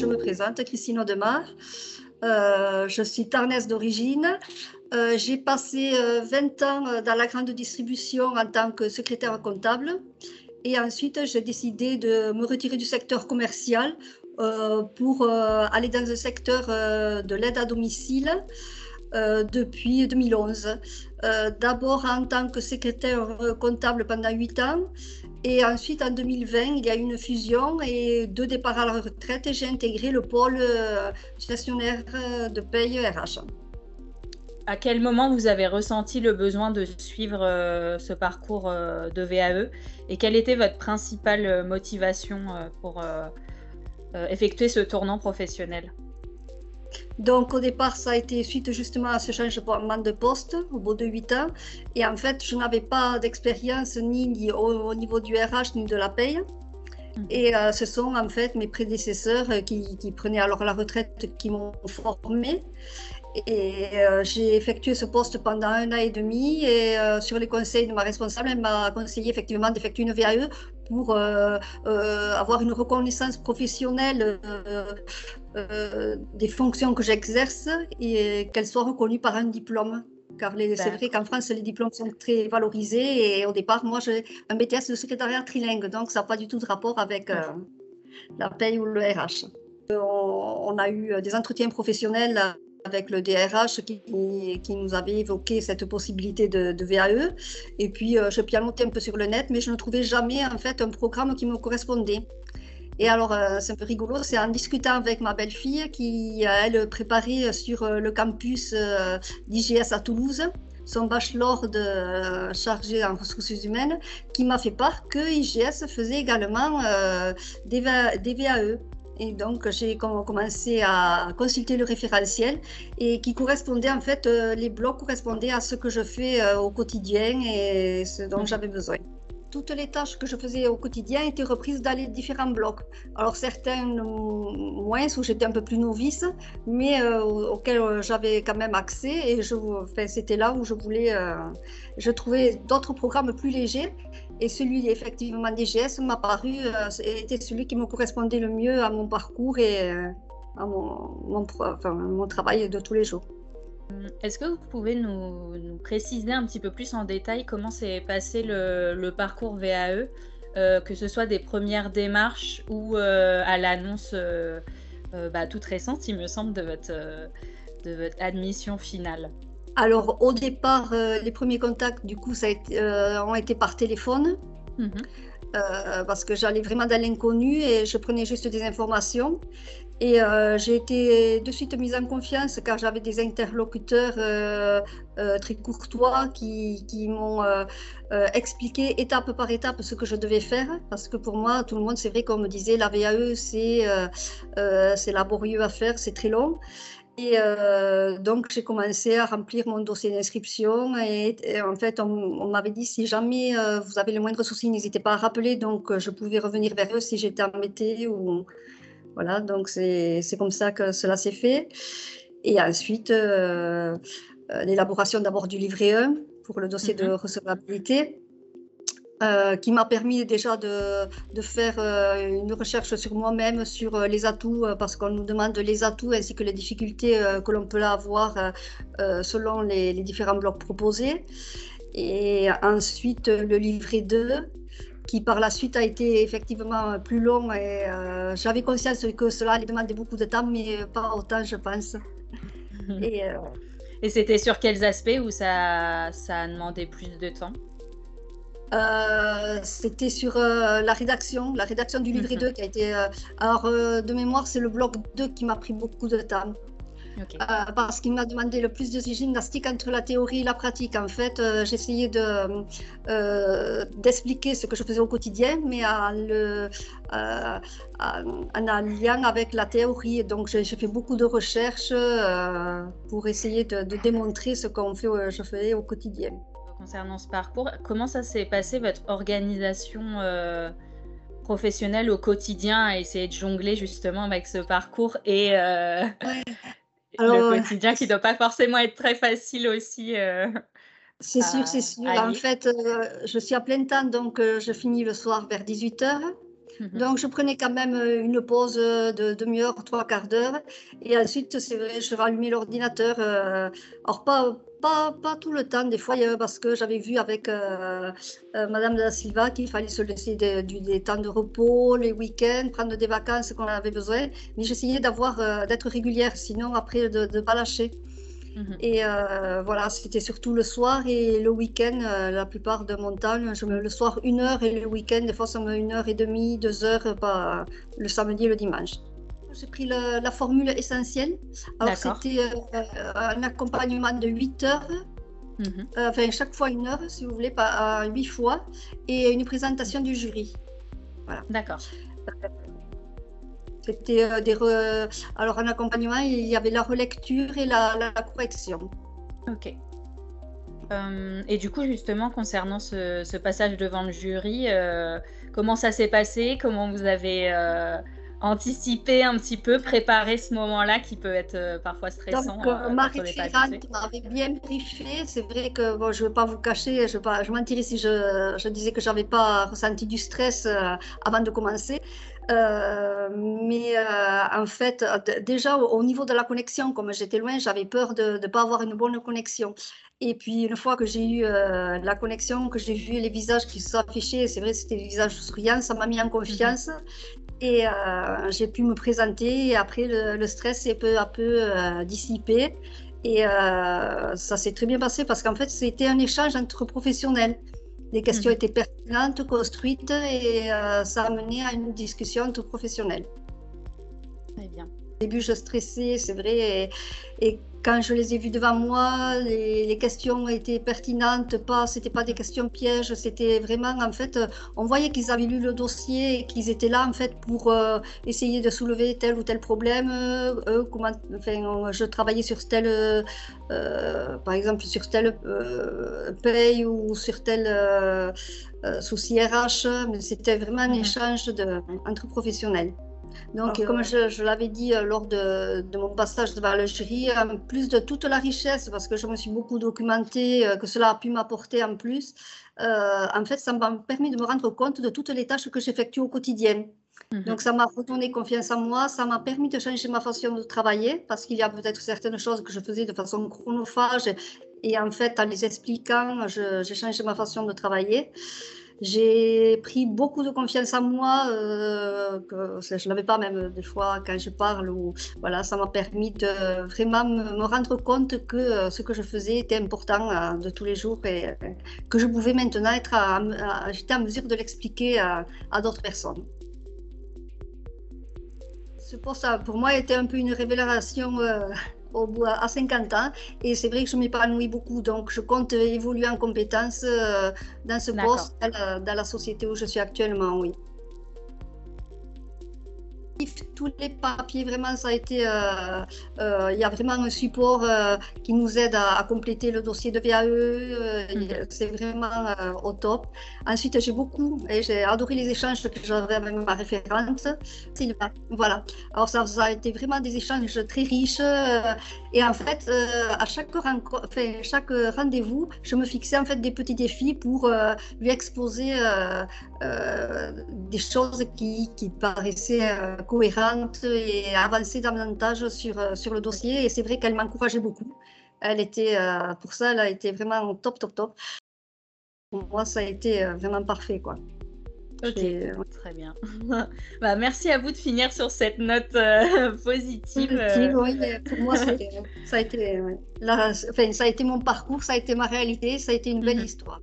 je me présente, Christine Audemars. Euh, je suis tarnaise d'origine. Euh, j'ai passé 20 ans dans la grande distribution en tant que secrétaire comptable. Et ensuite, j'ai décidé de me retirer du secteur commercial pour aller dans un secteur de l'aide à domicile depuis 2011. D'abord en tant que secrétaire comptable pendant 8 ans et ensuite, en 2020, il y a eu une fusion et deux départs à la retraite et j'ai intégré le pôle euh, gestionnaire euh, de paye RH. À quel moment vous avez ressenti le besoin de suivre euh, ce parcours de VAE et quelle était votre principale motivation pour effectuer ce tournant professionnel? Donc au départ, ça a été suite justement à ce changement de poste au bout de 8 ans. Et en fait, je n'avais pas d'expérience ni au, niveau du RH ni de la paye. Mhm. Et euh, ce sont en fait mes prédécesseurs qui, qui, prenaient alors la retraite qui m'ont formé. Et euh, j'ai effectué ce poste pendant un an et demi et euh, sur les conseils de ma responsable, elle m'a conseillé effectivement d'effectuer une VAE pour euh, avoir une reconnaissance professionnelle des fonctions que j'exerce et qu'elles soient reconnues par un diplôme. Car c'est vrai qu'en France, les diplômes sont très valorisés et au départ, moi, j'ai un BTS de secrétariat trilingue, donc ça n'a pas du tout de rapport avec la paye ou le RH. On, a eu des entretiens professionnels avec le DRH qui, nous avait évoqué cette possibilité de, VAE. Et puis, euh, je pianotais un peu sur le net, mais je ne trouvais jamais en fait un programme qui me correspondait. Et alors, euh, c'est un peu rigolo, c'est en discutant avec ma belle-fille qui, elle, préparait sur euh, le campus d'IGS à Toulouse son bachelor de chargé en ressources humaines, qui m'a fait part que IGS faisait également des VAE. Et donc, j'ai commencé à consulter le référentiel et qui correspondait, en fait, euh, les blocs correspondaient à ce que je fais euh, au quotidien et ce dont j'avais besoin. Toutes les tâches que je faisais au quotidien étaient reprises dans les différents blocs. Alors, certains moins, où j'étais un peu plus novice, mais euh, auxquels j'avais quand même accès. Et je, enfin, c'était là où je voulais. je trouvais d'autres programmes plus légers et celui effectivement DGS m'a paru euh, était celui qui me correspondait le mieux à mon parcours et euh, à mon, travail de tous les jours. Hum, est-ce que vous pouvez nous, préciser un petit peu plus en détail comment s'est passé le, parcours VAE, euh, que ce soit des premières démarches ou à l'annonce bah, toute récente, il me semble, de votre admission finale? Alors, au départ, euh, les premiers contacts, du coup, ça euh, ont été par téléphone. Mhm. Euh, parce que j'allais vraiment dans l'inconnu et je prenais juste des informations. Et j'ai été de suite mise en confiance car j'avais des interlocuteurs très courtois qui, qui m'ont expliqué étape par étape ce que je devais faire. Parce que pour moi, tout le monde, c'est vrai qu'on me disait la VAE, c'est laborieux à faire, c'est très long. Et euh, donc, j'ai commencé à remplir mon dossier d'inscription. Et, en fait, on, m'avait dit si jamais euh, vous avez le moindre souci, n'hésitez pas à rappeler. Donc, euh, je pouvais revenir vers eux si j'étais embêtée. Ou... Voilà, donc c'est comme ça que cela s'est fait. Et ensuite, l'élaboration d'abord du livret 1 pour le dossier de mhm. recevabilité. Euh, qui m'a permis déjà de, de faire euh, une recherche sur moi-même, sur euh, les atouts, parce qu'on nous demande les atouts ainsi que les difficultés que l'on peut avoir selon les, les, différents blocs proposés. Et ensuite, le livret 2, qui par la suite a été effectivement plus long. Et j'avais conscience que cela allait demander beaucoup de temps, mais pas autant, je pense. et, et c'était sur quels aspects où ça, ça a demandé plus de temps? Euh, c'était sur euh, la rédaction, la rédaction du livret 2 mhm. qui a été. Euh, alors, de mémoire, c'est le bloc 2 qui m'a pris beaucoup de temps. parce qu'il m'a demandé le plus de gymnastique entre la théorie et la pratique. En fait, j'essayais de, d'expliquer ce que je faisais au quotidien, mais en, le, en, lien avec la théorie. Donc, j'ai, fait beaucoup de recherches pour essayer de, de démontrer ce qu'on fait, je faisais au quotidien concernant ce parcours. Comment ça s'est passé, votre organisation euh, professionnelle au quotidien, à essayer de jongler justement avec ce parcours et euh, le quotidien qui ne doit pas forcément être très facile aussi euh, C'est sûr, c'est sûr. En fait, je suis à plein temps, donc je finis le soir vers 18h. Mhm. Donc, je prenais quand même une pause de demi-heure, trois quarts d'heure. Et ensuite, c'est vrai, je rallumais l'ordinateur. Euh, alors, pas, pas, pas, tout le temps, des fois, parce que j'avais vu avec euh, Madame de la Silva qu'il fallait se laisser des, des, temps de repos, les week-ends, prendre des vacances qu'on avait besoin. Mais j'essayais d'avoir, d'être régulière, sinon après, de ne pas lâcher. Mhm. Et euh, voilà, c'était surtout le soir et le week-end, euh, la plupart de mon temps, je me, le soir une heure et le week-end, des fois ça me une heure et demie, deux heures, le samedi et le dimanche. J'ai pris la formule essentielle. Alors c'était euh, un accompagnement de 8 heures, mhm. enfin chaque fois une heure si vous voulez, pas huit fois, et une présentation du jury. Voilà. D'accord. C'était euh, des alors en accompagnement, il y avait la relecture et la, correction. Ok. Euh, et du coup, justement, concernant ce, passage devant le jury, euh, comment ça s'est passé? Comment vous avez anticipé un petit peu, préparé ce moment-là qui peut être parfois stressant Donc, ma référente m'avait bien briefé. C'est vrai que bon, je ne vais pas vous cacher, je, je mentirais si je, je disais que je n'avais pas ressenti du stress avant de commencer. Euh, mais euh, en fait, déjà au niveau de la connexion, comme j'étais loin, j'avais peur de ne pas avoir une bonne connexion. Et puis une fois que j'ai eu euh, la connexion, que j'ai vu les visages qui se sont affichés, c'est vrai, c'était des visages souriants, ça m'a mis en confiance. Mhm. Et j'ai pu me présenter. Et après, le, stress s'est peu à peu dissipé. Et ça s'est très bien passé parce qu'en fait, c'était un échange entre professionnels. Les questions mhm. étaient pertinentes, construites et euh, ça a mené à une discussion tout professionnelle. Très bien. Au début, je stressais, c'est vrai, et, quand je les ai vus devant moi, les, questions étaient pertinentes, pas, c'était pas des questions pièges, c'était vraiment, en fait, on voyait qu'ils avaient lu le dossier qu'ils étaient là, en fait, pour euh, essayer de soulever tel ou tel problème. eux, comment, enfin, je travaillais sur tel, euh, par exemple, sur tel euh, paye ou sur tel souci RH, mais c'était vraiment un mmh. échange de, entre professionnels. Donc, comme je, l'avais dit euh, lors de, mon passage devant le jury, en plus de toute la richesse, parce que je me suis beaucoup documentée, euh, que cela a pu m'apporter en plus, euh, en fait, ça m'a permis de me rendre compte de toutes les tâches que j'effectue au quotidien. Mhm. Donc, ça m'a redonné confiance en moi, ça m'a permis de changer ma façon de travailler, parce qu'il y a peut-être certaines choses que je faisais de façon chronophage, et en fait, en les expliquant, j'ai changé ma façon de travailler. J'ai pris beaucoup de confiance en moi, euh, que je n'avais pas même des fois quand je parle. Ou, voilà, ça m'a permis de vraiment me, rendre compte que euh, ce que je faisais était important euh, de tous les jours et que je pouvais maintenant être, j'étais en mesure de l'expliquer à, à d'autres personnes. Ce poste, pour moi, était un peu une révélation au bout à 50 ans. Et c'est vrai que je m'épanouis beaucoup. Donc, je compte évoluer en compétences euh, dans ce poste, dans la société où je suis actuellement, oui tous les papiers, vraiment, ça a été. Euh, euh, il y a vraiment un support euh, qui nous aide à, compléter le dossier de VAE. Mhm. C'est vraiment au top. Ensuite, j'ai beaucoup, et j'ai adoré les échanges que j'avais avec ma référente, Sylvain. Voilà. Alors, ça, a été vraiment des échanges très riches. Et en fait, à chaque, rendez-vous, je me fixais en fait des petits défis pour lui exposer des choses qui, qui paraissaient cohérente et avancer davantage sur, euh, sur le dossier. Et c'est vrai qu'elle m'encourageait beaucoup. Elle était, euh, pour ça, elle a été vraiment top, top, top. Pour moi, ça a été euh, vraiment parfait, quoi. Ok, très bien. bah, merci à vous de finir sur cette note euh, positive. Euh. Euh, pour moi, ça a, été, enfin, ça a été mon parcours, ça a été ma réalité, ça a été une belle mhm. histoire.